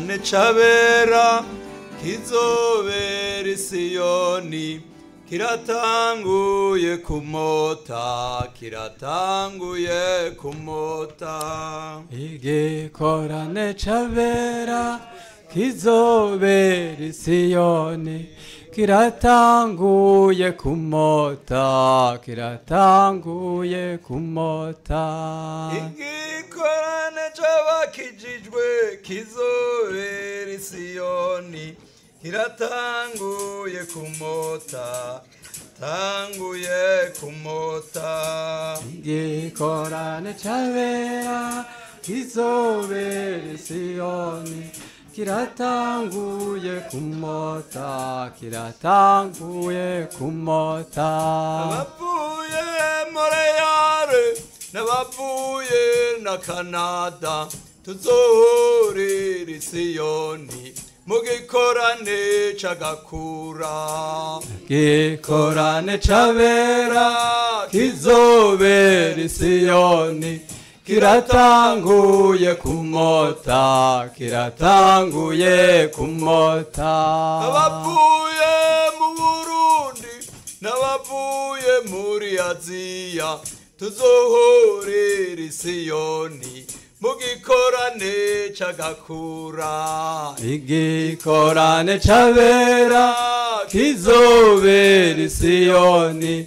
igikorane c'abera kizobera isiyoni kiratanguye kumota kiratanguye kumota. Igikorane c'abera kizobera isiyoni 기라탕구에 굶었다 기라탕구에 굶었다 이기 코란에 좌와 기지주에 기소에리 시오니 기라탕구에 굶었다 탕구에 굶었다 이기 코란에 좌웨라 기소에리 시오니 kiratanguye kumota kiratanguye kumota. Igikorane c'abakijijwe kizobera isiyoni kiratanguye kumota tanguye kumota igikorane c'abera kizobera isiyoni kiratanguye kumota kiratanguye kumota abavuye moreyare n'abavuye na kanada tuzohurira isiyoni mu gikorane c'agakura gikorane c'abera kizobera isiyoni kiratanguye kumota kiratanguye kumota. Abavuye mu burundi n'abavuye muri aziya tuzohurira isiyoni mu gikorane c'agakura. Igikorane c'abera kizobera isiyoni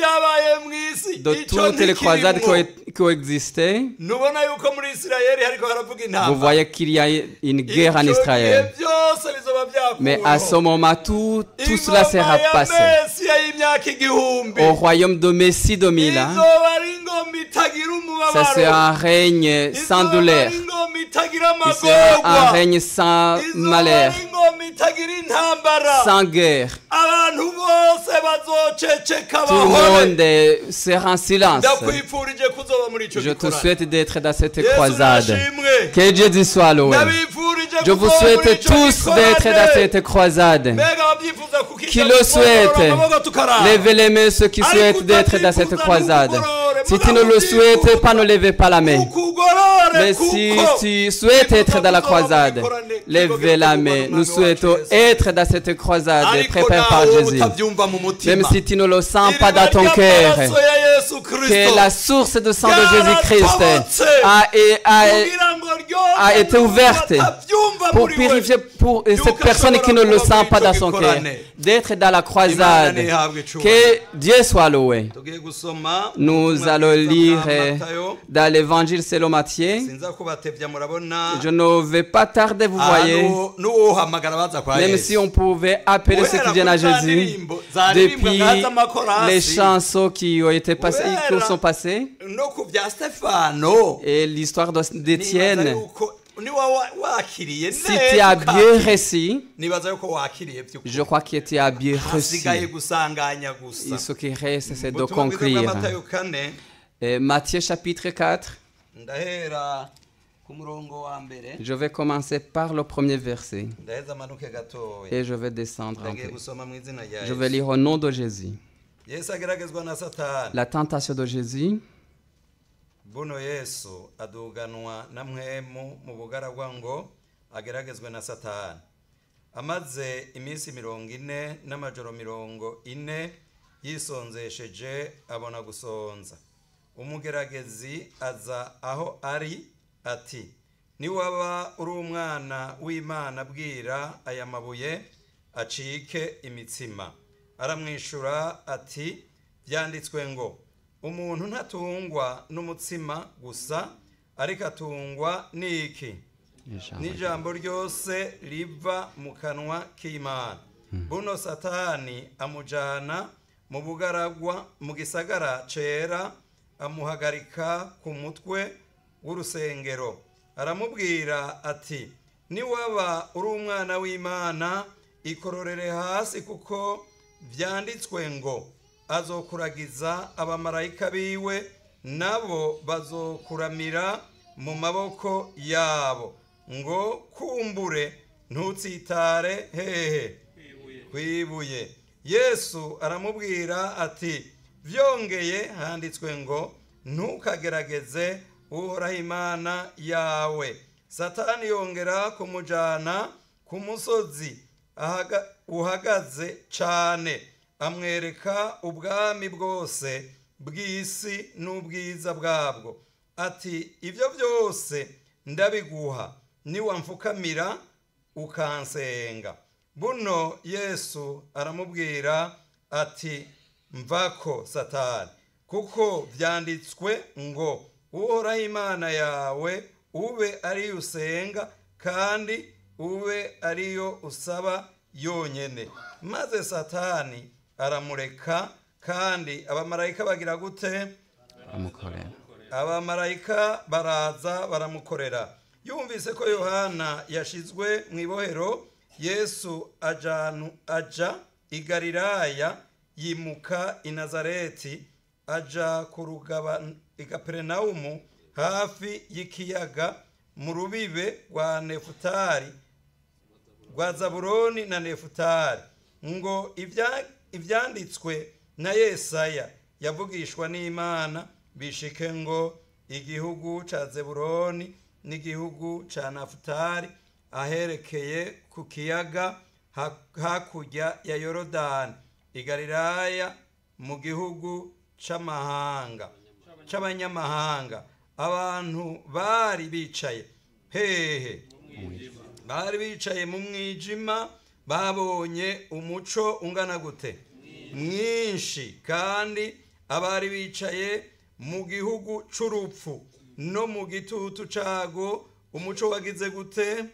yuko muri isirayeli hariko haravuga intambara vous voyez qu'il y a une guerre en Israël. Mais à ce moment, tout, tout cela sera passé. Au royaume de Messie de Mila, ça sera un règne sans douleur. sera un règne sans malheur, sans guerre. Tout le monde sera en silence. Je te souhaite d'être dans cette croisade. Que Dieu te soit loué. Je vous souhaite tous d'être dans cette croisade. Qui le souhaite, levez les mains ceux qui souhaitent d'être dans cette croisade. Si tu ne le souhaites pas, ne levez pas la main. Mais si tu souhaites être dans la croisade, levez la main. Nous souhaitons être dans cette croisade préparée par Jésus. Même si tu ne le sens pas dans ton cœur, que la source de sang de Jésus-Christ a, a- ryose a été ouverte pour purifier pour cette personne qui ne le sent pas dans son cœur, d'être dans la croisade. Que Dieu soit loué. Nous allons bwiza lire dans l'évangile selon Matthieu. Je ne vais pas tarder, vous aha voyez. kwa Même si on pouvait appeler ceux qui viennent à Jésus depuis les chansons qui ont été passées, qui sont passées, et l'histoire d'Étienne. Si tu as bien réussi, je crois que tu as bien Et ce qui reste, c'est de conclure. Et Matthieu chapitre 4, ndahera ku murongo wa mbere. Je vais commencer par le premier verset. Et je vais descendre un peu. Je vais lire au nom de Jésus. La tentation de Jésus. amaze iminsi mirongo ine n'amajoro mirongo ine yisonzesheje abona gusonza umugeragezi aza aho ari ati niwaba uri umwana w'imana bwira aya mabuye acike imitsima. Aramwishura ati byanditswe ngo umuntu ntatungwa n'umutsima gusa ariko atungwa n'iki n'ijambo ryose riva mu kanwa k'imana. Buno satani amujyana mu bugaragwa mu gisagara cera amuhagarika ku mutwe w'urusengero. Aramubwira ati niwaba uri umwana w'imana ikororere hasi kuko byanditswe ngo azokuragiza abamarayika biwe nabo bazokuramira mu maboko yabo ngo kumbure ntutsitare hehe kwibuye yesu aramubwira ati byongeye handitswe ngo ntukagerageze uhoraho imana yawe. Satani yongera kumujyana ku musozi uhagaze cyane amwereka ubwami bwose bw'isi n'ubwiza bwabwo. Ati ibyo byose ndabiguha niwamfukamira ukansenga. Buno yesu aramubwira ati mvako satani. Kuko byanditswe ngo uhoraho imana yawe ube ariyo usenga kandi ube ariyo usaba yonyine maze satani aramureka kandi abamarayika bagira gute? Abamarayika baraza baramukorera. Yumvise ko yohana yashizwe mu ibohero yesu aja i galilaya yimuka i nazareti aja ku rugaba i kaperinawumu hafi y'ikiyaga mu rubibe rwa nefutari rwa zaburoni na nefutari ngo ibyanditswe na yesaya yavugishwa n'imana bishike ngo igihugu cya zeburoni n'igihugu cya nafutari aherekeye ku kiyaga hakurya ya yorodani. I galilaya mu gihugu cy'amahanga cy'abanyamahanga abantu bari bicaye hehe bari bicaye mu mwijima babonye umuco ungana gute? Mwinshi kandi abari bicaye mu gihugu cy'urupfu no mu gitutu cyago umuco wagize gute?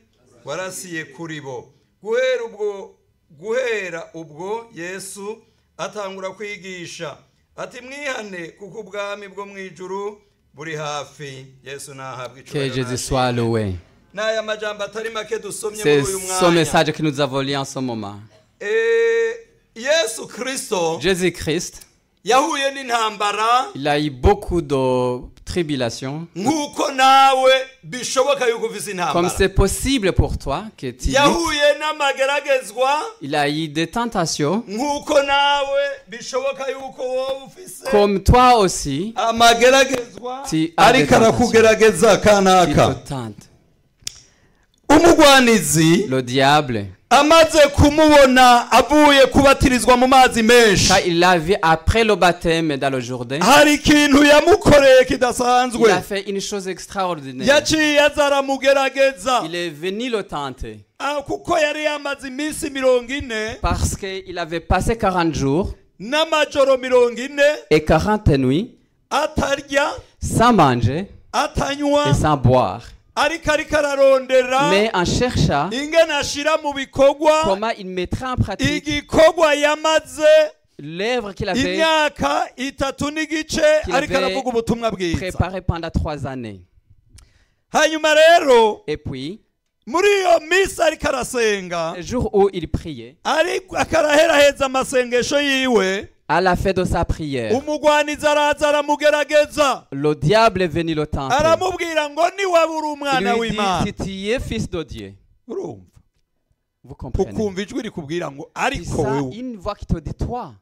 Warasiye kuri bo. Guhera ubwo guhera ubwo yesu atangura kwigisha. Ati mwihane kuko ubwami bwo mu ijuru buri hafi. Yesu nahabwa Que Jésus soit loué. n'aya majambo atari make dusomye C'est muri uyu ce mwanya message que nous avons lu en ce moment. Eh, yesu kirisito Jésus-Christ, yahuye n'intambara. Il a eu beaucoup de ufise Comme c'est possible pour toi que tu luttes. Il a eu des tentations. Comme toi aussi, Tu as des arakugerageza qui kanaka te tente. umugwanizi Le diable, amaze kumubona avuye kubatirizwa mu mazi menshi. Quand il l'a vu après le baptême dans le Jourdain, hari ikintu yamukoreye il a fait une chose extraordinaire. yaciye Il est venu le tenter. Ah, kuko yari yamaze iminsi mirongo ine parce qu'il avait passé 40 jours n'amajoro mirongo ine et 40 nuits atarya sans manger atanywa et sans boire. Mais en cherchant comment il mettrait en pratique l'œuvre qu'il avait imyaka itatu n'igice. Qu'il ariko avait aravuga ubutumwa bwiza. préparé pendant trois années. Et puis, muri iyo minsi ariko arasenga. le jour où il priait, amasengesho yiwe à la fin de sa prière, le diable est venu le tenter. Il lui dit, si tu es fils de Dieu, vous comprenez? C'est ça, une voix qui te dit toi.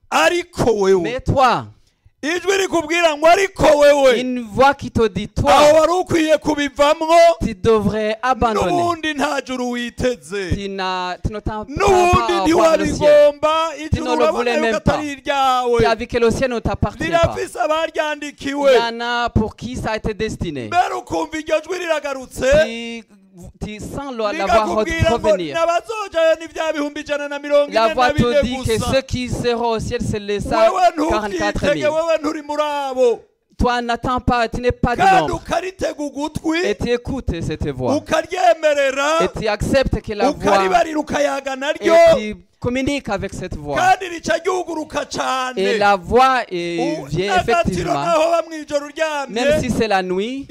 Mais toi, ijwi rikubwira ngo ariko wewe une voix qui te dit aho toi, wari ukwiye kubivamwo tu devrais abandonner. n'ubundi nta juru witeze. N'ubundi ntiwarigomba ijuru urabona yuko atari iryawe rirafise abaryandikiwe Il y en a pour qui ça a été destiné. mbere ukumva iryo jwi riragarutse Tu tu sens la, la voix bikakubwira ngo revenir. La voix te dit que ceux qui seront au ciel, c'est les wewe 144 ntukitege 000. wewe nturi muri abo Toi, n'attends pas, tu n'es pas de Et tu écoutes cette voix. Et tu acceptes que la voix. Et tu communiques avec cette voix. Et la voix U- vient effectivement, même si c'est la nuit,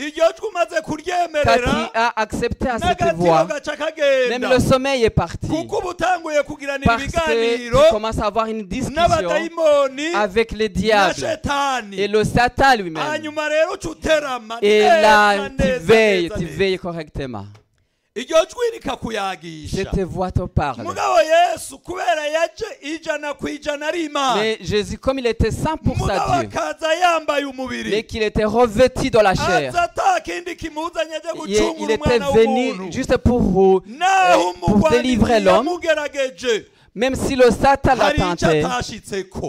quand tu as accepté à cette voix, même le sommeil est parti. Parce que tu commences à avoir une discussion avec les diables et le Satan lui-même. Et là, tu veilles, tu veilles correctement. Cette voix te parle. Mais Jésus, comme il était 100% mugabo Dieu, akaza yambaye mais qu'il était revêtu dans la chair, il, était venu juste pour, vous, euh, pour délivrer l'homme. Même si le Satan l'a tenté,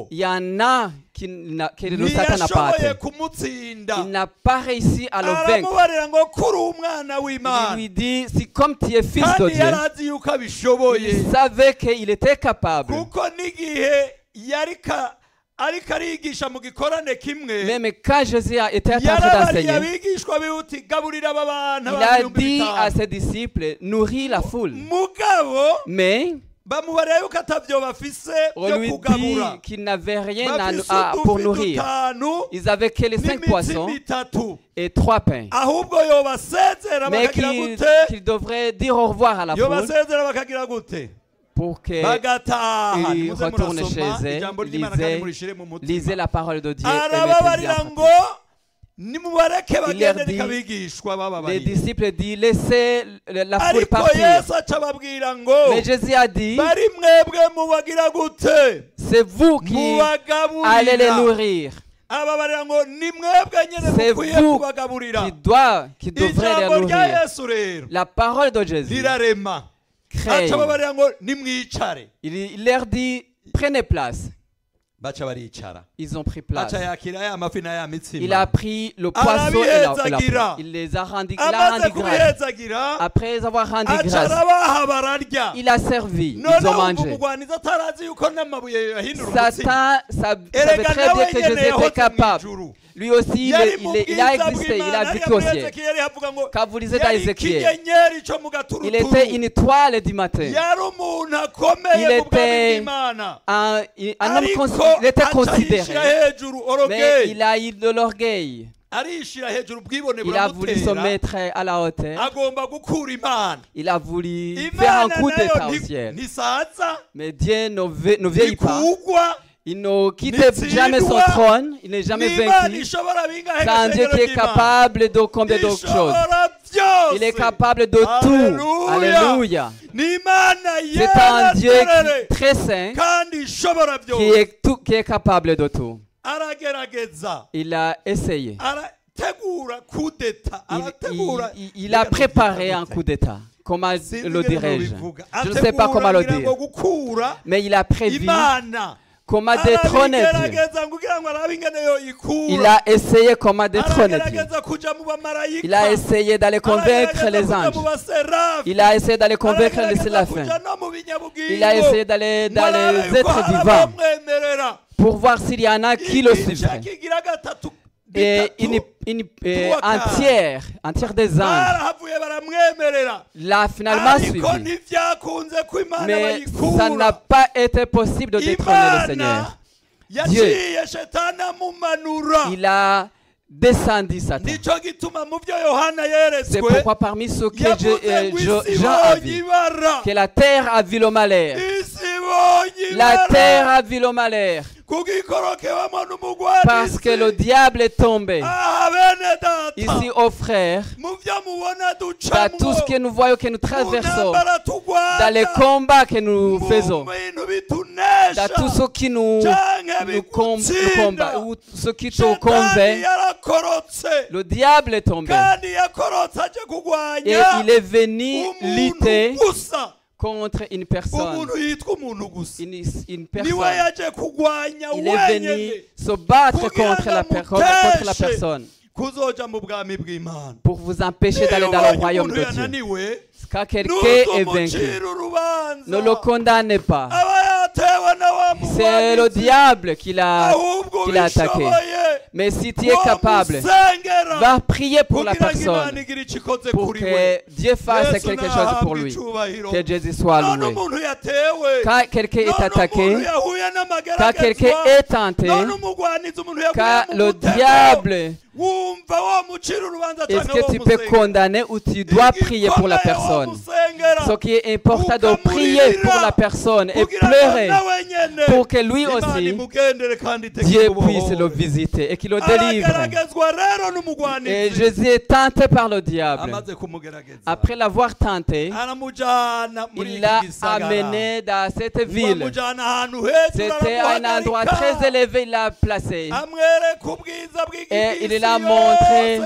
il y en a qui ntiyashoboye kumutsinda Il n'a pas réussi à le vaincre. aramubarira ngo kuri umwana Il w'imana lui dit, si comme tu es fils de Dieu, yari azi yuko abishoboye il savait qu'il était capable. kuko n'igihe yari ka ariko arigisha mu gikorane kimwe Même quand Jésus a été en train yarabariye d'enseigner, abigishwa be uti gaburira aba bantu il a dit à ses disciples, nourris la foule. mugabo Mais bamubarira yuko atavyo bafise byo kugabura qu'ils rien à- pour nourrir. Ils avaient que les cinq poissons et trois pains. Mais qu'ils qu'ils devraient dire au revoir à la foule pour que bagataha ils nimuze retournent chez eux, lisez mutima la parole de Dieu. et nimubareke bagende Les disciples disent, laissez la foule ariko partir. yesu aca ababwira ngo Mais Jésus a dit, bari mwebwe mubagira gute? C'est vous qui allez les nourrir, ababarira ngo ni mwebwe nyine C'est mukwiye vous kubagaburira qui, doit, qui les nourrir. yesu rero La parole de Jésus rirarema crée. aca ababarira ngo nimwicare Il, il leur dit, prenez place. Ils ont pris place. Il a pris le poisson et la, et la. Il les a rendus, rendu grâce. Après avoir rendu grâce, il a servi. Ils ont mangé. Satan sa- savait très bien que Jésus était capable. Lui aussi, il, a existé, il a vécu hariya au muri ciel. Ezekiyeli havuga ngo Quand vous lisez dans yari Ézéchiel, ikinyenyeri co mu il était une étoile du matin. Il était Un, un homme consi- il était considéré. Mais il a eu de l'orgueil. Il a voulu se mettre à la hauteur. Il a voulu faire un coup d'état au ciel. Mais Dieu ne vieillit pas. Il ne quitte jamais son trône. Il n'est jamais vaincu. C'est un Dieu qui est capable de combien d'autres choses. Il est capable de tout. Alléluia. C'est un Dieu qui, très saint qui est, tout, qui est capable de tout. Il a essayé. Il, il- a préparé un coup d'État. Comment le dirais-je? Je ne sais pas comment le dire. Mais il a prévu comment détrôner Dieu. Il a essayé comment détrôner Dieu. Il a essayé d'aller convaincre les anges. Il a essayé d'aller convaincre les séraphins. Il a essayé d'aller dans les êtres abamwemerera. pour voir s'il y en a qui le suivraient. Et une, une, euh, un tiers des baramwemerera l'a finalement suivi. Mais ça n'a pas été possible de détrôner le Seigneur. amumanura Il a descendu Satan. byo yohana C'est pourquoi parmi ceux que je- euh, je- Jean a vu, que la terre a vu le malheur. La terre a vu le malheur. Parce que le diable est tombé. data Ici, aux frères, mu byo mubona dans tout ce que nous voyons, que nous traversons, dans les combats que nous faisons, dans tout ce qui nous, nous, combat, ou ce qui te convainc, le diable est tombé. Et il est venu lutter contre une personne. Une, personne. Il est venu se battre contre la, per- contre la personne pour vous empêcher d'aller dans le royaume de Dieu. Quand quelqu'un est vaincu, ne le condamnez pas. C'est le diable qui l'a attaqué. Mais si tu es capable, va prier pour la personne, pour que Dieu fasse quelque chose pour lui. Que Jésus soit loué. Quand quelqu'un est attaqué, quand quelqu'un est tenté, quand le diable, est-ce que tu peux condamner ou tu dois prier pour la personne? Ce qui est important de prier pour la personne et pleurer pour que lui aussi, Dieu puisse le visiter et qu'il le délivre. Et Jésus est tenté par le diable. Après l'avoir tenté, il l'a amené dans cette ville. C'était un endroit très élevé, il l'a placé. Et il l'a montré.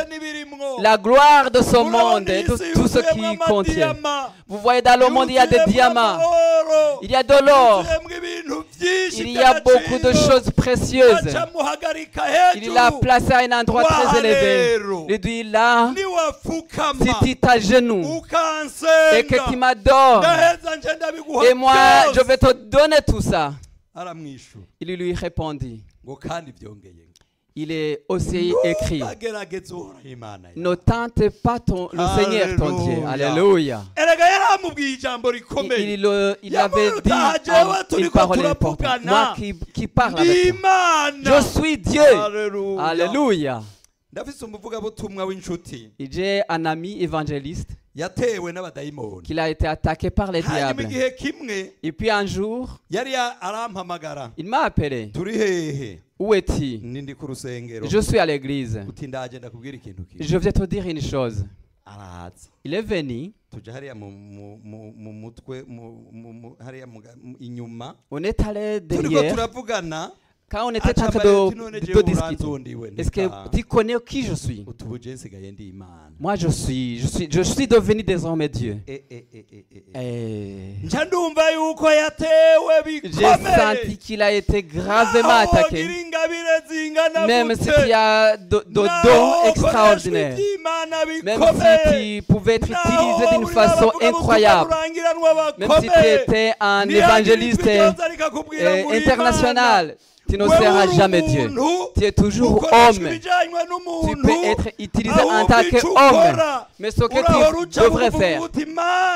La gloire de ce monde et tout, tout ce qui contient. Vous voyez, dans le monde, il y a des diamants, il y a de l'or, il y a beaucoup de choses précieuses. Il l'a placé à un endroit très élevé. Il dit là, si tu t'agenouilles et que tu m'adores, et moi je vais te donner tout ça. Il lui répondit. Il est aussi écrit. Ne tente pas ton, le Seigneur ton Dieu. Alléluia. Il, avait dit turi une parole importante. Moi qui, qui parle avec toi. Je suis Dieu. Alléluia. Alléluia. J'ai un ami évangéliste yatewe n'abadayimoni qui a été attaqué par les diables. Et puis un jour, il m'a appelé. Où rusengero Je suis à l'église. Je vais te dire une chose. Il est venu. On est allé derrière. Quand on était en train de, de discuter. Est-ce que tu connais qui je suis? Moi, je suis, je suis, je suis devenu désormais Dieu. Eh, eh, eh, j'ai senti qu'il a été gravement attaqué. Même s'il y a naho dons extraordinaires. Même si tu pouvais être utilisé d'une façon incroyable. Même si tu étais un évangéliste international, tu ne seras jamais Dieu. Tu es toujours homme. Tu peux être utilisé en tant qu'homme. Mais ce que tu devrais faire,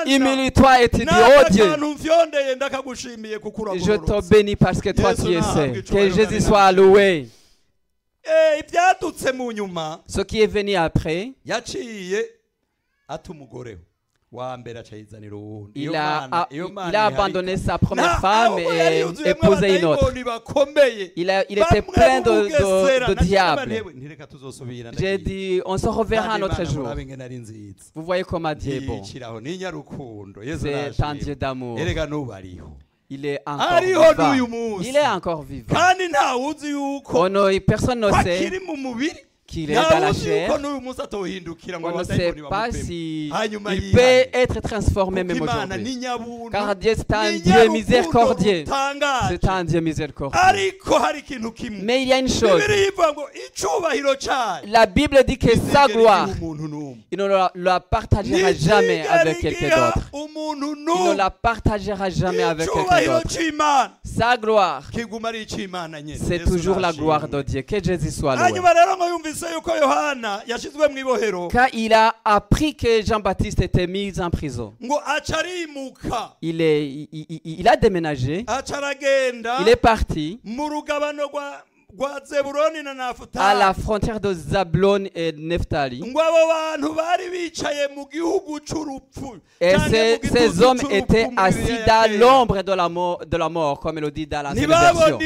humilie-toi et te dis, oh Dieu, je te uragororotse." bénis parce que toi tu es saint. Que Jésus soit loué. Eh, ibyadutse mu nyuma Ce qui est venu après, il a, il abandonné sa première femme et épousé une autre. Il, a, il était plein de, de, diables. J'ai dit, on se reverra un autre jour. Vous voyez comment Dieu est bon. C'est un Dieu d'amour. Il est encore vivant. Il est encore vivant. On personne ne sait est dans la chair. On ne sait pas si il peut être transformé même aujourd'hui. Car Dieu c'est un Dieu miséricordieux. C'est un Dieu miséricordieux. Mais il y a une chose. La Bible dit que sa gloire, il ne la, la partagera jamais avec quelqu'un d'autre. Il ne la partagera jamais avec quelqu'un d'autre. Sa gloire, c'est toujours la gloire de Dieu. Que Jésus soit loué. Quand il a appris que Jean-Baptiste était mis en prison, il, est, il, il- il a déménagé, il est parti à la frontière de Zablon et Nephtali. cy'urupfu Et ces, ces hommes étaient assis dans l'ombre de la mort, de la mort, comme il le dit dans ntibabona version.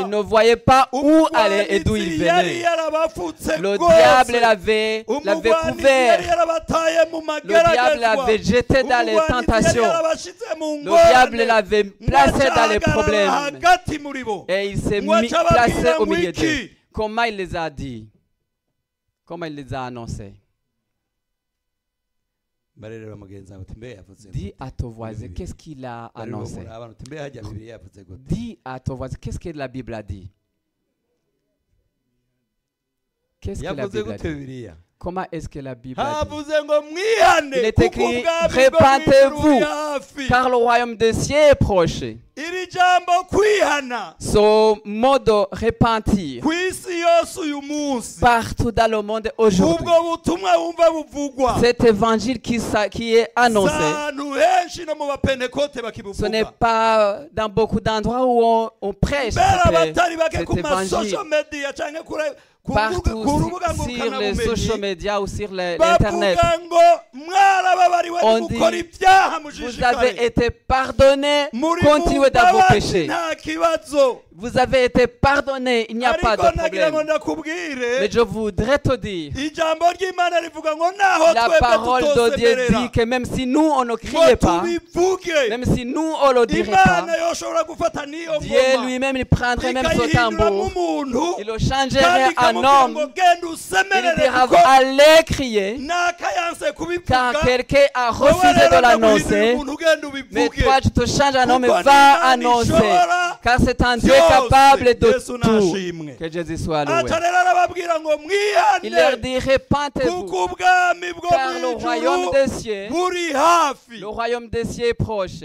Ils ne voyaient pas où aller et d'où ils venaient. Le diable l'avait l'avait couvert. Le diable l'avait jeté dans les tentations. Le diable l'avait placé dans les problèmes. Et il s'est mis aca placé ababwira au milieu d'eux? Comment il les a dit? Comment il les a annoncés? Dis à ton voisin, qu'est-ce qu'il a annoncé? Dis à ton voisin, qu'est-ce que la Bible a dit? Qu'est-ce que la Bible a dit? Comment est-ce que la Bible a dit? Il est écrit, hafi Car le royaume des cieux est proche. Ce mot de repentir. Partout dans le monde aujourd'hui. Cet évangile qui, est annoncé, ce n'est pas dans beaucoup d'endroits où on, on prêche cet, évangile. Partout sur, les social media ou sur l'internet. On dit, Vous avez été pardonné, continuez dans vos péchés. Vous avez été pardonné, il n'y a pas de problème. Mais je voudrais te dire, la parole de Dieu dit que même si nous on ne criait pas, même si nous on ne le dirait pas, Dieu lui-même il prendrait même ce tambour, il le changerait en ngo homme, il dira allez crier, car quelqu'un a refusé de l'annoncer. Mais toi, tu te changes en homme et va annoncer. Car c'est un Dieu capable de tout. Que Jésus soit loué. arababwira ngo Il leur dit bwo Car le royaume des cieux, le royaume des cieux est proche.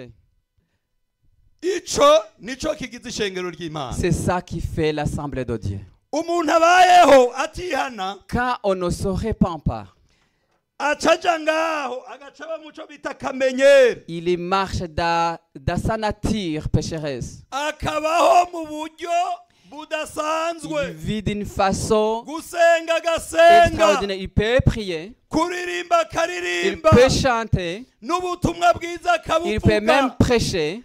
C'est ça qui fait l'assemblée de Dieu. Umuntu abayeho atihana. Quand on ne se répand pas, il marche dans, dans sa nature pécheresse. Il vit d'une façon extraordinaire. Il peut prier, il peut chanter, il peut même prêcher.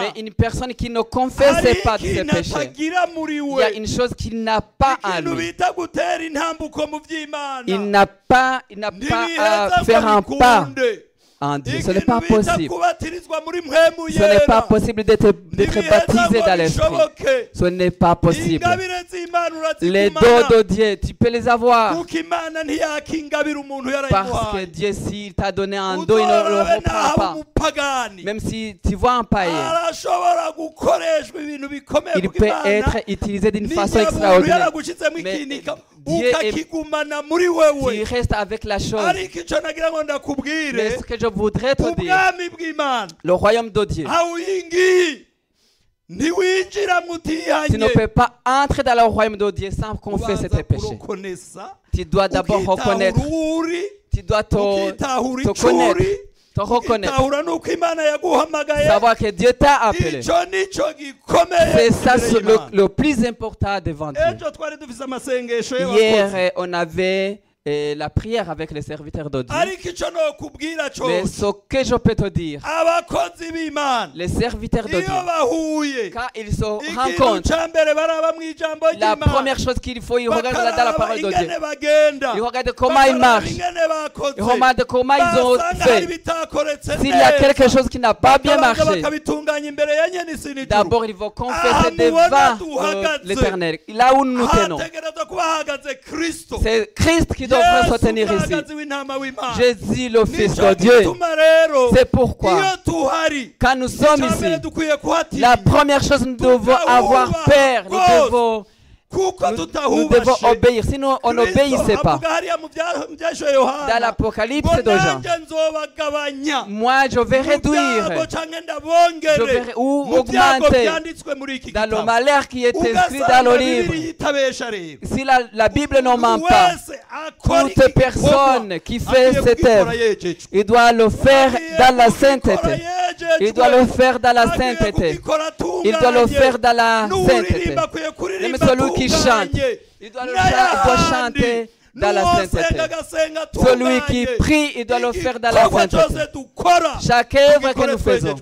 Mais une personne qui ne confesse pas de ses péchés, il y a une chose qu'il n'a pas ikintu lui. Il n'a pas, il n'a pas à faire un pas en Dieu. Ce n'est pas possible. Ce n'est pas possible d'être baptisé dans l'esprit. Ce n'est pas possible. Les dons de Dieu, tu peux les avoir. Parce que Dieu, s'il t'a donné un don, il ne le reprend pas. Même si tu vois un païen, il peut être utilisé d'une façon extraordinaire. Mais ukakigumana muri wewe. Tu restes avec la chose. ariko icyo nagira ngo Mais ce que je voudrais te dire, ubwami bw'imana. le royaume de Dieu, tu ne peux pas entrer dans le royaume de Dieu sans confesser tes péchés. Tu dois d'abord reconnaître, tu dois te, connaître, te reconnaître, savoir que Dieu t'a appelé. C'est ça le, le plus important devant Dieu. Hier, euh, on avait la prière avec les serviteurs de Dieu. Mais ce que je peux te dire, les serviteurs de Dieu, quand ils se rencontrent, la première chose qu'il faut, ils regardent dans la parole de Dieu. Ils regardent comment ils marchent. Ils regardent comment ils ont fait. S'il y a quelque chose qui n'a pas bien marché, d'abord ils vont Ah, confesser mubona devant euh, l'éternel. Là où nous tenons, c'est Christ qui ici. Jésus, le Fils de Dieu. C'est pourquoi, quand nous sommes ici, la première chose, nous devons avoir peur. Nous devons, nous, nous devons obéir. Sinon, on n'obéissait pas. Dans l'Apocalypse de Jean, moi, je vais réduire Je vais- ou augmenter dans le malheur qui est inscrit dans le livre. Si la, la Bible ne ment pas, toute personne qui fait cette œuvre, il doit le faire dans la sainteté. Il doit le faire dans la sainteté. Il doit le faire dans la sainteté. Même celui qui chante, il doit, le il doit chanter dans la sainteté. Celui qui prie, il doit le faire dans la sainteté. Chaque œuvre que nous faisons,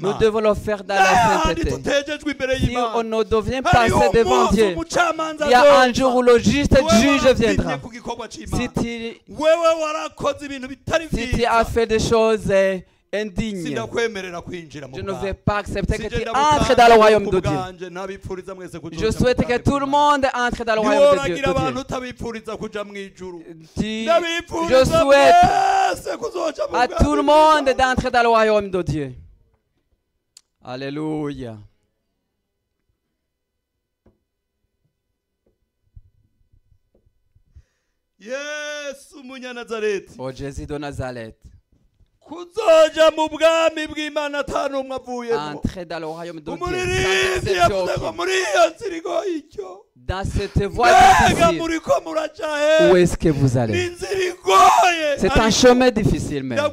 nous devons le faire dans la sainteté. Si on ne devient pas devant Dieu, il y a un jour où le juste juge viendra. Si tu, si tu as fait des choses euh, mu je ne vais pas accepter que tu entres dans le royaume de Dieu. Je souhaite que tout le monde entre dans le royaume de Dieu. Dieu. Tu- je souhaite à tout le monde d'entrer dans le royaume de Dieu. Alléluia. Ô Jésus de Nazareth, entrez dans le royaume de Dieu Dans cette voie difficile, muraca où est-ce que vous allez? Igoye C'est un chemin difficile même. Je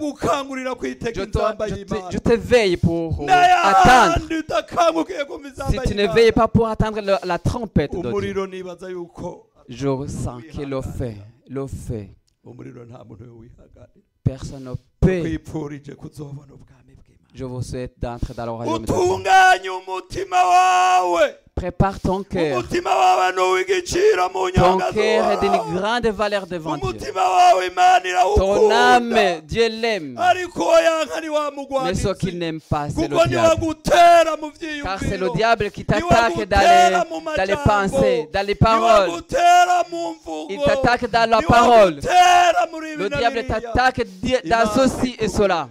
te, veille pour attendre. utakangukiye kumva Si tu ne veilles pas pour attendre la trompette de Dieu, je sens que le fait, le fait, personne ne peut. kwipfurije kuzobona ubwami bw'imana Je vous souhaite d'entrer dans le royaume de Prépare ton cœur. Ton cœur est d'une grande valeur devant Dieu. Ton âme, Dieu l'aime. Mais ce qu'il n'aime pas, c'est le diable. Car c'est le diable qui t'attaque dans les, dans les pensées, dans les paroles. Il t'attaque dans la parole. Le diable t'attaque dans ceci et cela.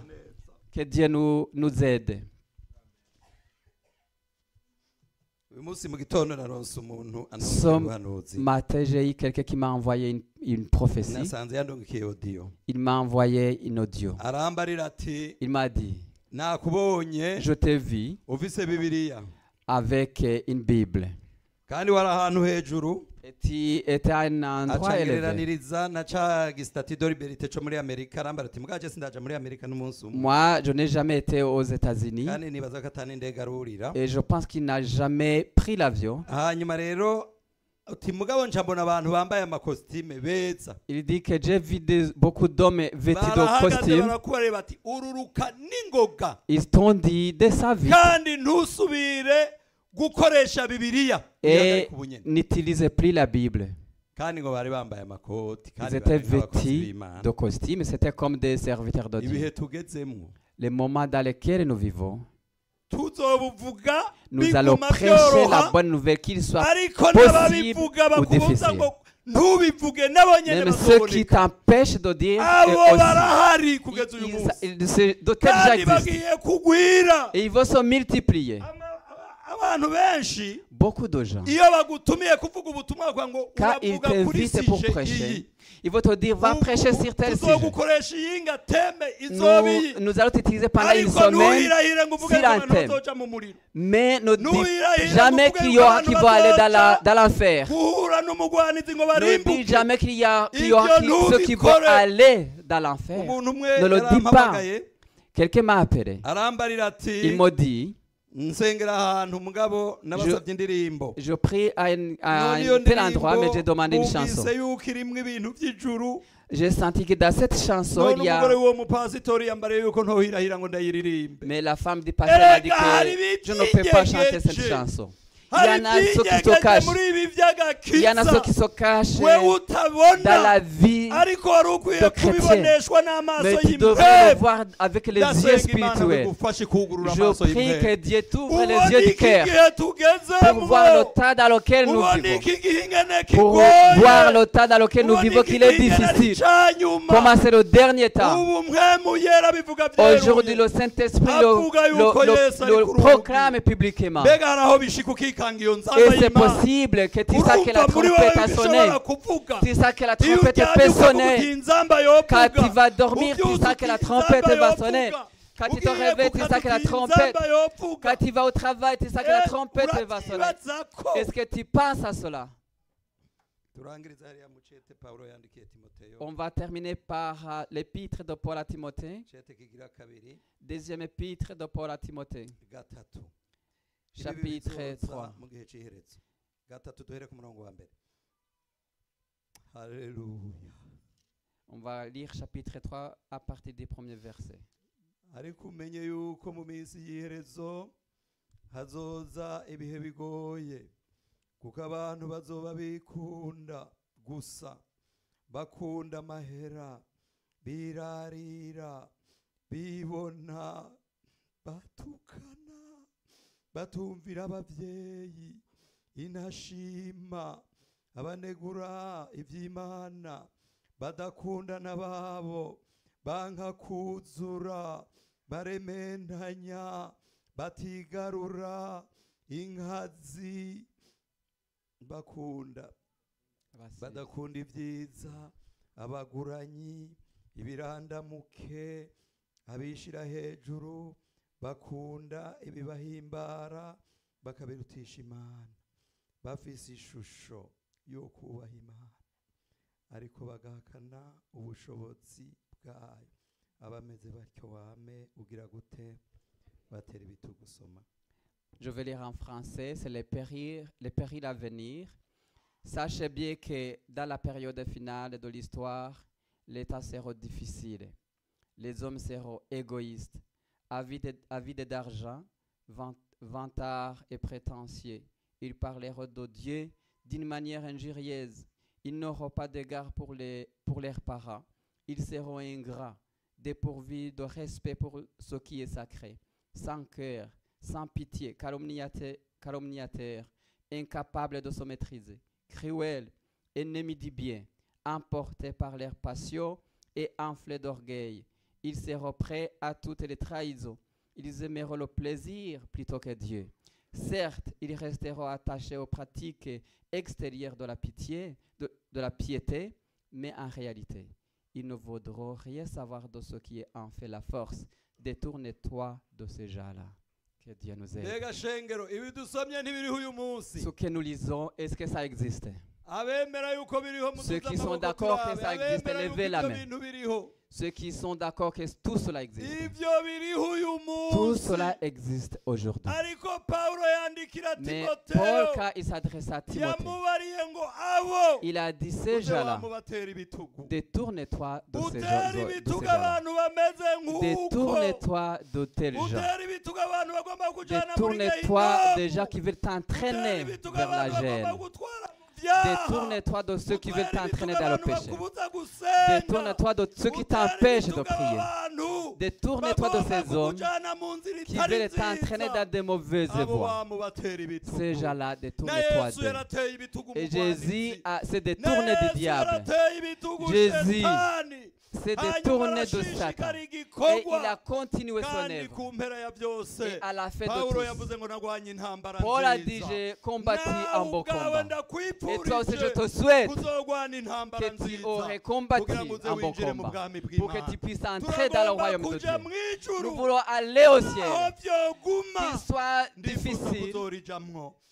Que Dieu nous, nous aide. ubuhanuzi Matin, j'ai eu quelqu'un qui m'a envoyé une, une prophétie. Il m'a envoyé une audio. Il m'a dit, je t'ai vu avec une Bible. Kandi wari ahantu hejuru Et tu étais à un endroit élevé. acangereraniriza na ca gisitati doriberite co muri amerika arambara ati mugaje sindaja muri amerika n'umunsi umwe Moi, je n'ai jamais été aux États-Unis kandi nibaza ko atani indege arurira et je pense qu'il n'a jamais pris l'avion. hanyuma rero uti mugabo nca mbona abantu bambaye amakositime beza Il dit que j'ai vu des- beaucoup d'hommes vêtus de costumes. barakubareba ati ururuka n'ingoga Ils t'ont dit de sa vie kandi ntusubire gukoresha bibiliya et n'utilisez plus la Bible. Ils étaient vêtus de costumes. C'était comme des serviteurs de Dieu. Les moments dans lesquels nous vivons, nous allons prêcher la bonne nouvelle, qu'il soit possible ou difficile. Même ceux qui t'empêchent de dire ils- ils- Et ils vont se multiplier. Beaucoup de gens. Quand ils t'invitent pour prêcher, ils vont te dire va prêcher sur tel sujet. Nous, nous allons t'utiliser pendant une semaine, sur un thème. mais ne dis jamais qu'il y aura qui vont aller dans l'enfer. Ne dis jamais qu'il y, aura qui- ceux qui vont aller dans l'enfer. Ne le dis yarampamagaye Quelqu'un m'a appelé. Il m'a dit, je prie à, un- à tel endroit, mais j'ai demandé une chanson. J'ai senti que dans cette chanson, il y a... Mais la femme du pasteur m'a dit que je ne peux pas chanter cette chanson. Il y hari en a ceux qui se ibyigegeze cachent. muri ibi Il y en a ceux qui by'agakiza se cachent we dans la utabona vie, ariko wari ukwiye kubiboneshwa n'amaso mais tu devrais le y'impevu voir avec les yeux ndasenga imana spirituels. bigufashe kugurura Je prie que Dieu t'ouvre les yeux du cœur pour voir le temps dans lequel nous vivons. Pour voir le temps dans lequel nous vivons qu'il est difficile. Comment c'est le dernier temps. Aujourd'hui, le Saint-Esprit le, le- proclame publiquement. Et c'est possible que tu sais que la trompette a sonné. Tu sais que la trompette peut sonner. Quand tu vas dormir, tu sais que la trompette va sonner. Quand tu te réveilles, tu sais que la trompette-. Quand tu vas au travail, tu sais que la Eh, trompette va sonner. Est-ce que tu penses à cela? On va terminer par euh, l'épître de Paul à Timothée. Deuxième épître de Paul à Timothée. Chapitre bizoza 3. mu gihe cy'iherezo gatatu duhere ku murongo wa mbere haleluya On va lire chapitre 3 à partir du premier verset. ariko umenye yuko mu minsi y'iherezo hazoza ibihe bigoye kuko abantu bazoba bikunda gusa bakunda amahera birarira bibona batukana batumvira ababyeyi inashima abanegura iby'imana badakundana babo banka kuzura baremendanya batigarura inkazi bakunda. Badakunda ibyiza abaguranyi ibirandamuke abishyira hejuru bakunda ibibahimbara bakabirutisha imana. Bafise ishusho yo kubaha imana. Ariko bagahakana ubushobozi bwayo. Abameze batyo wame ugira gute? Batera ibitugu soma Je vais lire en français, c'est les périls, les périls à venir. Sachez bien que dans la période finale de l'histoire, l'état sera difficile. Les hommes seront égoïstes, avides d'argent, vant- vantards et prétentieux. Ils parleront de Dieu d'une manière injurieuse. Ils n'auront pas d'égard pour, pour leurs parents. Ils seront ingrats, dépourvus de respect pour ce qui est sacré, sans cœur, sans pitié, calomniateur, calomniateur, incapable de se maîtriser, cruel, ennemi du bien, emportés par leur passion et enflés d'orgueil. Ils seront prêts à toutes les trahisons. Ils aimeront le plaisir plutôt que Dieu. Certes, ils resteront attachés aux pratiques extérieures de la pitié, de, de la piété, mais en réalité, ils ne voudront rien savoir de ce qui est en fait la force. Détourne-toi de ces gens-là. Que Dieu nous aide. Ce que nous lisons, est-ce que ça existe? Ceux qui sont d'accord que ça existe, levez la main. Ceux qui sont d'accord que tout cela existe. Tout cela existe aujourd'hui. Mais Paul, quand il s'adresse à Timothée, il a dit ces gens-là, détourne-toi de ces gens-là. Détourne-toi de tels gens. Détourne-toi des gens qui veulent t'entraîner vers la gêne. Détourne-toi de ceux qui veulent t'entraîner dans le péché. Détourne-toi de ceux qui t'empêchent de prier. Détourne-toi de ces hommes qui veulent t'entraîner dans de mauvaises voies. Ces gens-là, détourne-toi d'eux. Et Jésus bwanditsi. a- se Na détourne Yesu du diable, Jésus Shetani. se Hanyuma détourne de Satan. Et il a continué son œuvre. Et à la fin de intambara Paul a dit, j'ai combattu un beau combat. Et toi aussi, je te souhaite que tu aurais combattu un mu combat pour que tu puisses entrer dans le royaume de Dieu. Nous voulons aller au ciel. Qu'il soit difficile,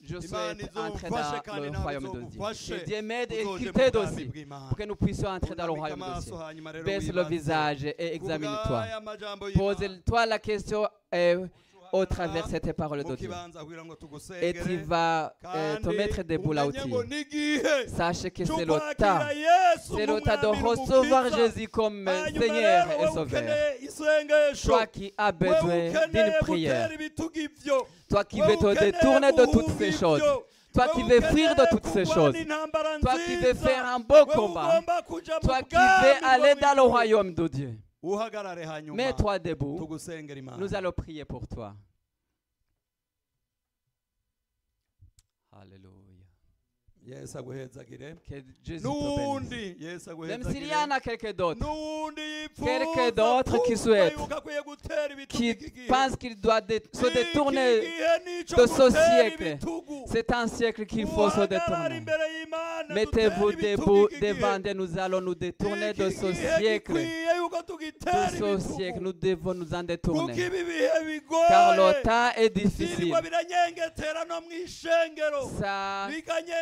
je souhaite entrer dans le royaume de Dieu. Que Dieu m'aide et qu'il t'aide aussi pour que nous puissions entrer dans le royaume de Dieu. Baisse le visage et examine-toi. Pose-toi la question euh, au travers de cette parole de Dieu. Et tu vas euh, te mettre debout là où tu es. Sache que c'est le temps. C'est le temps de recevoir. Jésus comme Seigneur et Sauveur. Toi qui as besoin d'une prière. Toi qui veux te détourner de toutes ces choses. Toi qui veux fuir de toutes ces choses. Toi qui veux faire un beau combat. Toi qui veux aller dans le royaume de Dieu. Mets-toi debout. Nous allons prier pour toi. Alléluia. Yesu aguhezagire n'uwundi yesu Même s'il y aguhezagire en a quelques d'autres n'uwundi Quelqu'un yifuza d'autre qui kumva souhaite, yuko akwiye gutera ibitugu qui iki gihe. pense qu'il doit dé- se détourner nico de ce siècle. C'est un siècle qu'il faut se détourner. Mettez-vous debout devant Dieu. Nous allons nous détourner de ce gihe siècle. De ce siècle, nous devons nous en détourner. Car le temps est difficile. Ça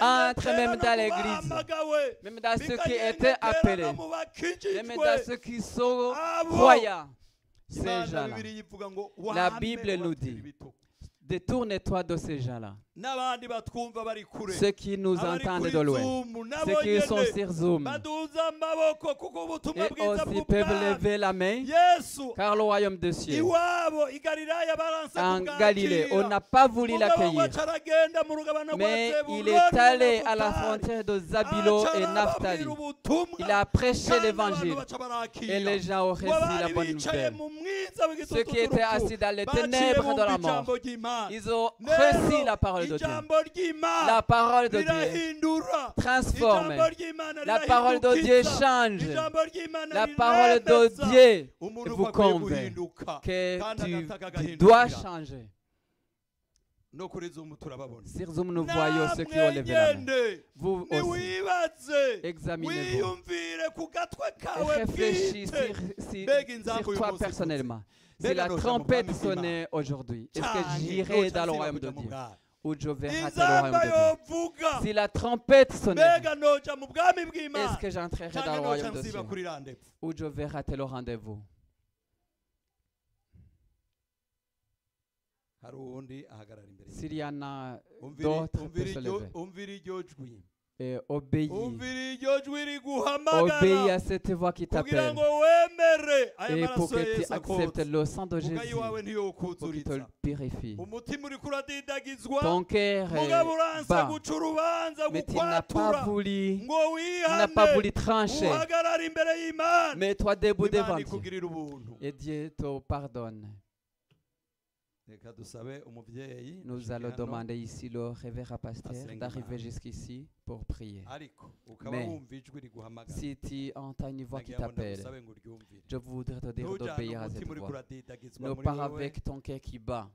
entre même dans l'église. même dans ceux qui étaient appelés, même dans ceux qui sont croyants, ces gens-là. La Bible nous dit. Détourne-toi de ces gens-là. Ceux qui nous entendent de loin. Ceux qui sont sur Zoom. Et aussi peuvent lever la main. Car le royaume de cieux, en. Galilée, on n'a pas voulu l'accueillir. Mais il est allé à la frontière de Zabilo et Naphtali. Il a prêché l'évangile. Et les gens ont reçu la bonne nouvelle. Ceux qui étaient assis dans les ténèbres de la mort, ils ont reçu la parole de Dieu. La parole de Dieu transforme. La parole de Dieu change. La parole de. Dieu vous convainc que tu, dois changer. kuri zoom turababona. Sur Zoom, nous voyons ceux qui ont levé la main. nyende Vous aussi, examinez-vous. Wiyumvire ku gatwe et kawe réfléchis bwite. sur, si- toi personnellement. Si la trompette sonnait aujourd'hui, est-ce que j'irai dans le royaume de Dieu? Si la trompette sonnait, est-ce que j'entrerai dans le royaume de Dieu ou je vais rater le rendez-vous. S'il y en a d'autres, et obéis. Obéis à cette voix qui t'appelle. et pour que tu acceptes le sang de Jésus. pour qu'il te ntiyokuzuritsa purifie. Ton cœur est bas, mais tu n'as pas voulu, n'as pas voulu trancher. y'imana Mets-toi debout devant Dieu. et Dieu te pardonne. Nous allons demander ici le révérend pasteur d'arriver jusqu'ici pour prier. ukaba Mais, Si tu entends une voix qui t'appelle, je voudrais te dire d'obéir à cette voix. Ne pars avec ton cœur qui bat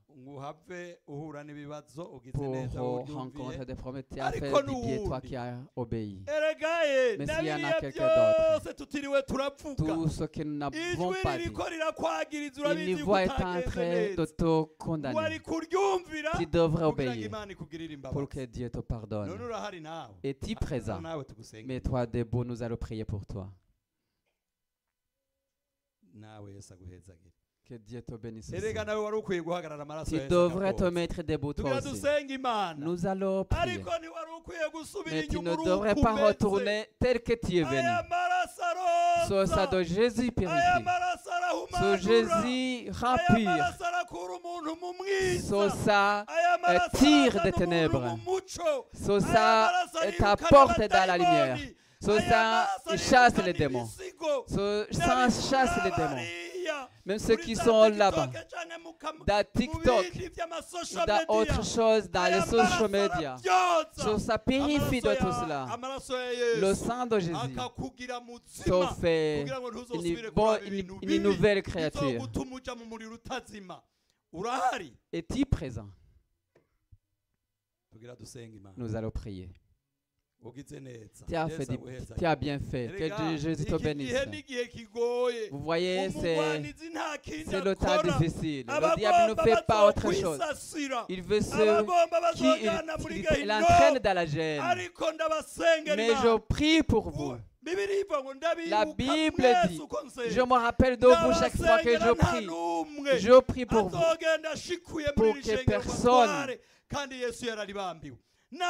pour rencontrer des problèmes. Tu as fait du toi qui as obéi. eregaye Mais s'il y en a quelqu'un d'autre, turavuga Tout ce que nous n'avons pas dit, une voix est en train de te Tu devrais obéir pour que Dieu te pardonne. Es-tu présent? tugusenge Mets-toi debout, nous allons prier pour toi. Que Dieu te bénisse. aussi. Tu devrais te mettre debout toi aussi. Nous allons prier. Mais tu ne devrais pas retourner tel que tu es venu. Ce sang de Jésus purifie. Ce Jésus aya maraso tire des ténèbres. arirukana t'apporte dans la lumière. maraso chasse les démons. N'abikura chasse les démons. Même ceux qui sont là-bas, dans TikTok, dans autre chose, dans les social media. ça purifie de tout cela. Le sang de Jésus. Te fait une, bonne- une- nouvelle créature. Es-tu présent? Nous allons prier. Tu as, fait tu as bien fait. Que Dieu- Jésus te bénisse. Vous voyez, c'est le temps difficile. Le diable ne fait pas autre chose. Il veut ceux qui il, il- entraîne dans la gêne. Mais je prie pour vous. La Bible dit, Je me rappelle de vous chaque fois que je prie. Je prie pour vous. Pour que personne-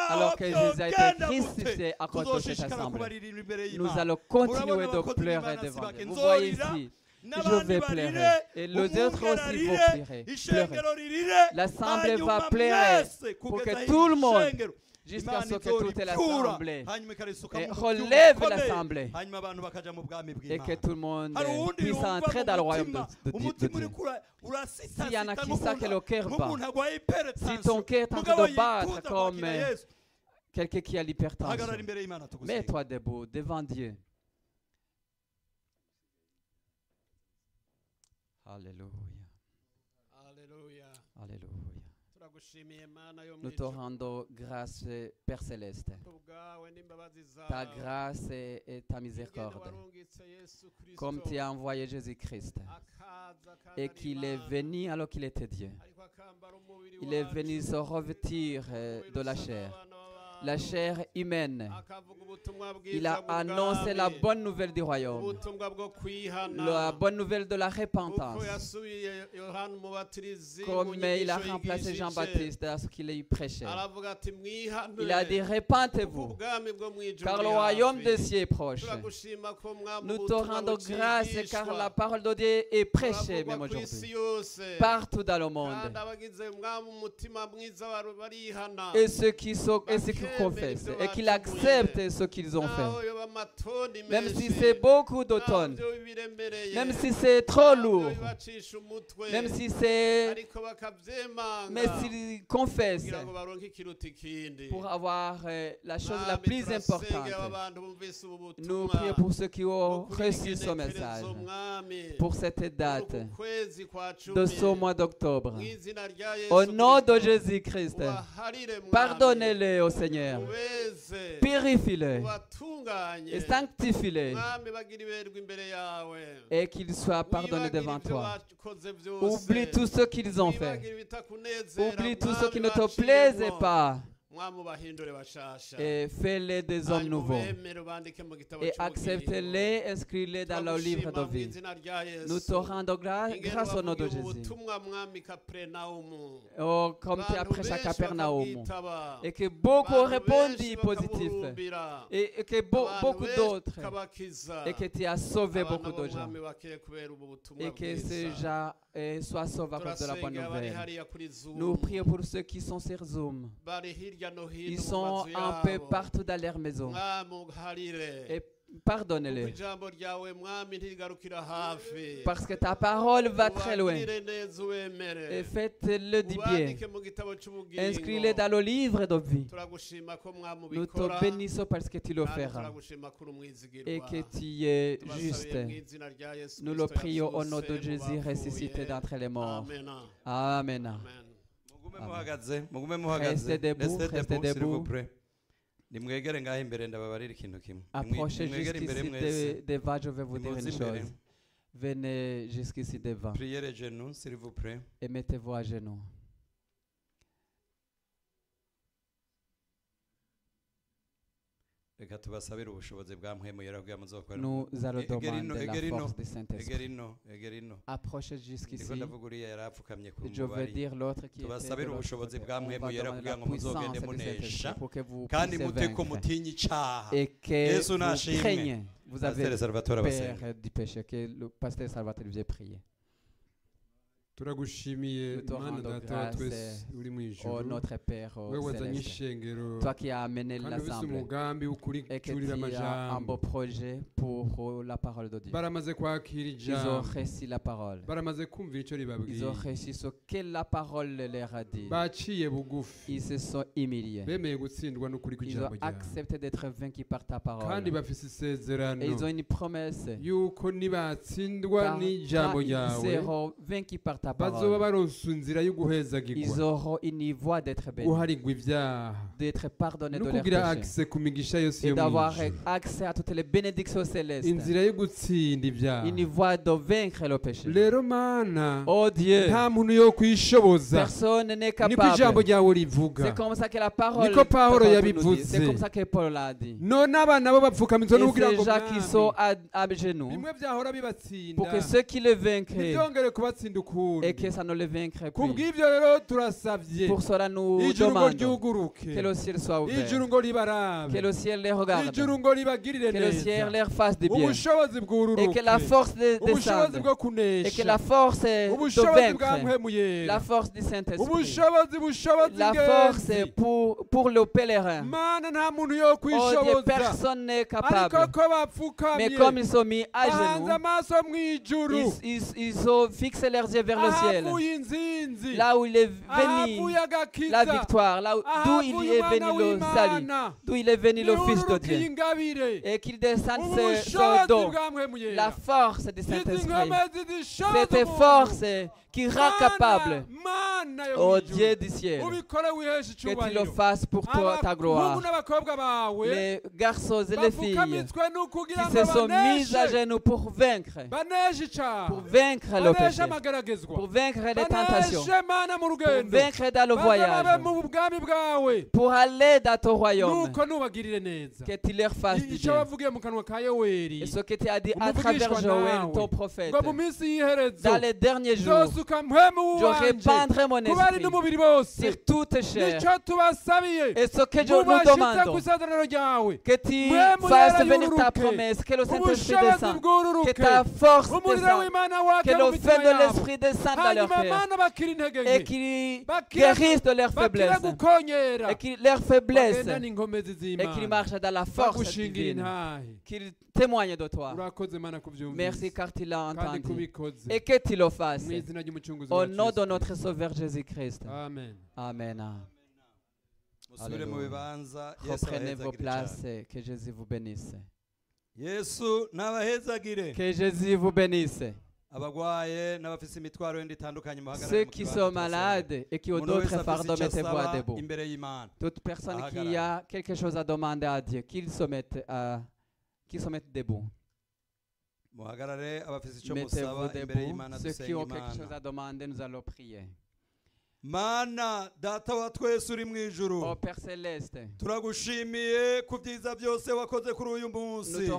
Alors que Jésus a été crucifié à cause de cette assemblée. Nous allons continuer de pleurer devant Dieu. Vous voyez ici, je vais pleurer. Et les autres aussi vont pleurer. pleurer. L'assemblée va pleurer pour que tout le monde, Jusqu'à ce que toute l'assemblée relève l'assemblée. Et que tout le monde puisse entrer dans le royaume de, Dieu. S'il y en a qui savent que le cœur bat, si ton cœur est en mugabo train de battre comme, Quelqu'un qui a l'hypertension, mets-toi debout devant Dieu. Alléluia. Alléluia. turagushimiye mana yo mu Nous te rendons grâce, Père Céleste. Ta grâce et, ta miséricorde. Comme tu as envoyé Jésus-Christ. Et qu'il est venu alors qu'il était Dieu. Il est venu se revêtir de la chair. La chair humaine. Il a annoncé la bonne nouvelle du royaume. La bonne nouvelle de la repentance. Comme il a remplacé. Jean-Baptiste à ce qu'il y mwihane Il a dit ijuru car le royaume des cieux est proche. Nous te rendons grâce car la parole de Dieu est prêchée même aujourd'hui. Partout dans le monde. Et ceux qui, sont, confesse et qu'il accepte ce qu'ils ont fait. amatoni Même si c'est beaucoup de naho tonnes, vyoba biremereye, même si c'est trop naho lourd, même si c'est... Mais s'ils confessent pour avoir euh, la chose la plus importante, nous prions pour ceux qui ont reçu ce message, pour cette date de ce mois d'octobre. Au nom de Jésus-Christ, pardonnez-les au Seigneur, purifie-les ubatunganye et sanctifie-les et qu'ils soient pardonnés devant toi. Oublie tout ce qu'ils ont fait. Oublie tout ce qui ne te plaisait pas et fais-les des hommes nouveaux. Et accepte-les, inscris-les dans le livre de vie. Nous te rendons grâce au nom de Jésus. Oh, comme tu as prêché à Capernaum. Et que beaucoup benshi positif. Et, et que beaucoup d'autres. Et que tu as sauvé beaucoup de gens. Et que ces gens eh, soient sauvés à cause de la bonne nouvelle. Nous prions pour ceux qui sont sur Zoom. Ils sont un peu partout dans leur maison. uharire Et pardonne-les. Parce que ta parole va très loin. Et faites-le du bien. Inscris-les dans le livre de vie. Nous te bénissons parce que tu le feras. Et que tu es juste. Nous le prions au nom de Jésus ressuscité d'entre les morts. Amen. Amen. Amen. mugume Amen. muhagaze mugume muhagaze Restez debout, Restez restez debout, s'il debout. vous plaît. nimwegere ngaho imbere ndababarira ikintu kimwe Nimwi- Approchez nimwegere imbere jusqu'ici mwese de- devant, je vais vous dire une Nimuze imbere. chose. Venez jusqu'ici devant priere genoux s'il vous plaît et mettez-vous à genoux. Reka tubasabire ubushobozi muzokora Nous allons demander la force du jusqu'ici. ndavuga uriya Je mubari dire l'autre qui tubasabire ubushobozi ngo muzogende munesha kandi mute ko icaha Yesu vous nashimwe. craignez. Vous avez peur du péché. Que le pasteur Salvatore vous ait prié. Turagushimiye mana data wa grâce, twese uri mu Oh ijuru notre Père au we wazanye céleste. ishengero Toi qui as amené l'assemblée. umugambi un beau projet pour la parole de Dieu. baramaze kwakira Ils ont reçu la parole. baramaze kumvira icyo Ils ont reçu ce que la parole leur a dit. baciye bugufi Ils se sont humiliés. bemeye gutsindwa n'ukuri Ils ont accepté d'être vaincus par ta kandi parole. bafise isezerano Et ils ont une promesse. yuko nibatsindwa Car n'ijambo quand ils ryawe seront vaincus par ta bazoba parole. Ils auront une voie d'être bénis, d'être pardonnés de leurs péchés. et d'avoir accès à toutes les bénédictions célestes. Une voie de vaincre le péché. Oh Dieu, personne n'est capable. C'est comme ça que la parole, parole. C'est comme ça que Paul l'a dit. Et ces gens qui sont à, à genoux, pour que ceux qui le kubatsinda et que ça ne le vaincrait ku plus. Pour cela, nous demandons que le ciel soit ouvert, que le ciel les regarde, que le ciel leur fasse du bien. Et que la force descende et que la force de vaincre, la force du Saint-Esprit, la force pour, pour le pèlerin. Oh personne n'est capable. Mais comme ils sont mis à genoux, ils, ils, ils ont fixé leurs yeux vers le ciel, ahavuye inzinzi là où il est venu la victoire, là où- d'où il est venu le salut, d'où il est venu le Fils de Dieu, et qu'il descende ce, ce ubushobozi don, la force du Saint-Esprit, cette force qui rend capable, ô ijuru. Dieu du ciel, que tu le fasses pour toi, ta gloire. Les garçons et les filles qui se sont mis à genoux pour vaincre, pour vaincre le péché, pour vaincre les tentations, pour vaincre dans le voyage, pour aller dans ton royaume, que tu leur fasses du bien. Et ce que tu as dit à travers Joël, ton prophète, dans les derniers jours, je répandrai mon esprit, sur toute chair. nicyo tubasabiye Et ce que je nous ryawe que tu fasses venir ta promesse, que le Saint-Esprit descende, que ta force descende, que le feu de l'Esprit descende dans leur cœur. Et qu'ils guérissent de leur faiblesse. et qu'ils leur faiblesse. Et qu'ils marchent dans la force divine, qu'ils témoignent de toi. Merci car tu l'as entendu et que tu le fasses. Au nom de notre Sauveur Jésus-Christ. amen Alléluia. Reprenez vos places que Jésus vous bénisse. Que Jésus vous bénisse. Ceux qui sont malades et qui ont d'autres fardeaux, mettez-vous debout. Toute personne qui a quelque chose à demander à Dieu, qu'il se mette, à- qu'il se mette debout. muhagarare abafise icyo Mettez-vous debout. Ceux qui ont quelque chose à demander, nous allons prier. Mana data wa twese uri mu ijuru. Céleste, turagushimiye ku byiza byose wakoze kuri uyu nous munsi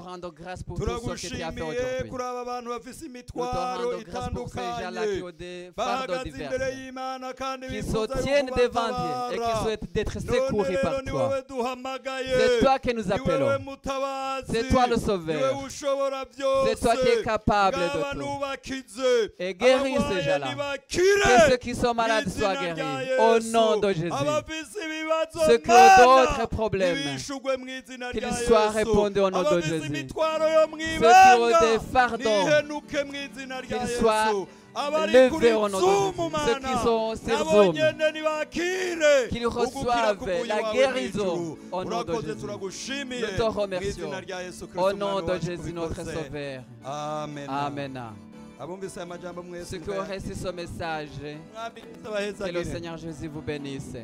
turagushimiye kuri aba bantu bafise Nous te imitwaro itandukanye. bahagaze imbere y'imana kandi bifuza yuko tiennent devant Dieu et qui ubatabara. souhaitent d'être none secourus rero par ni toi. wowe duhamagaye. C'est toi que nous ni appelons. mutabazi. C'est toi le ni Sauveur. wewe ushobora byose. Ngaba nubakize. Abarwaye nibakire Que. Au nom de Jésus. ont Mana, d'autres problèmes, qu'ils soient répondus au nom de Jésus. Ceux qui ont des fardeaux, qu'ils soient levés au nom de Jésus. Ceux qui sont nibakire qu'ils reçoivent la guérison au nom de Jésus. Nous te remercions. Au nom de Jésus, notre. Sauveur. amen Amen. Ce qui ont ce message, que le Seigneur Jésus vous bénisse.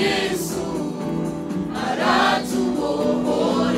Yesu aratubohora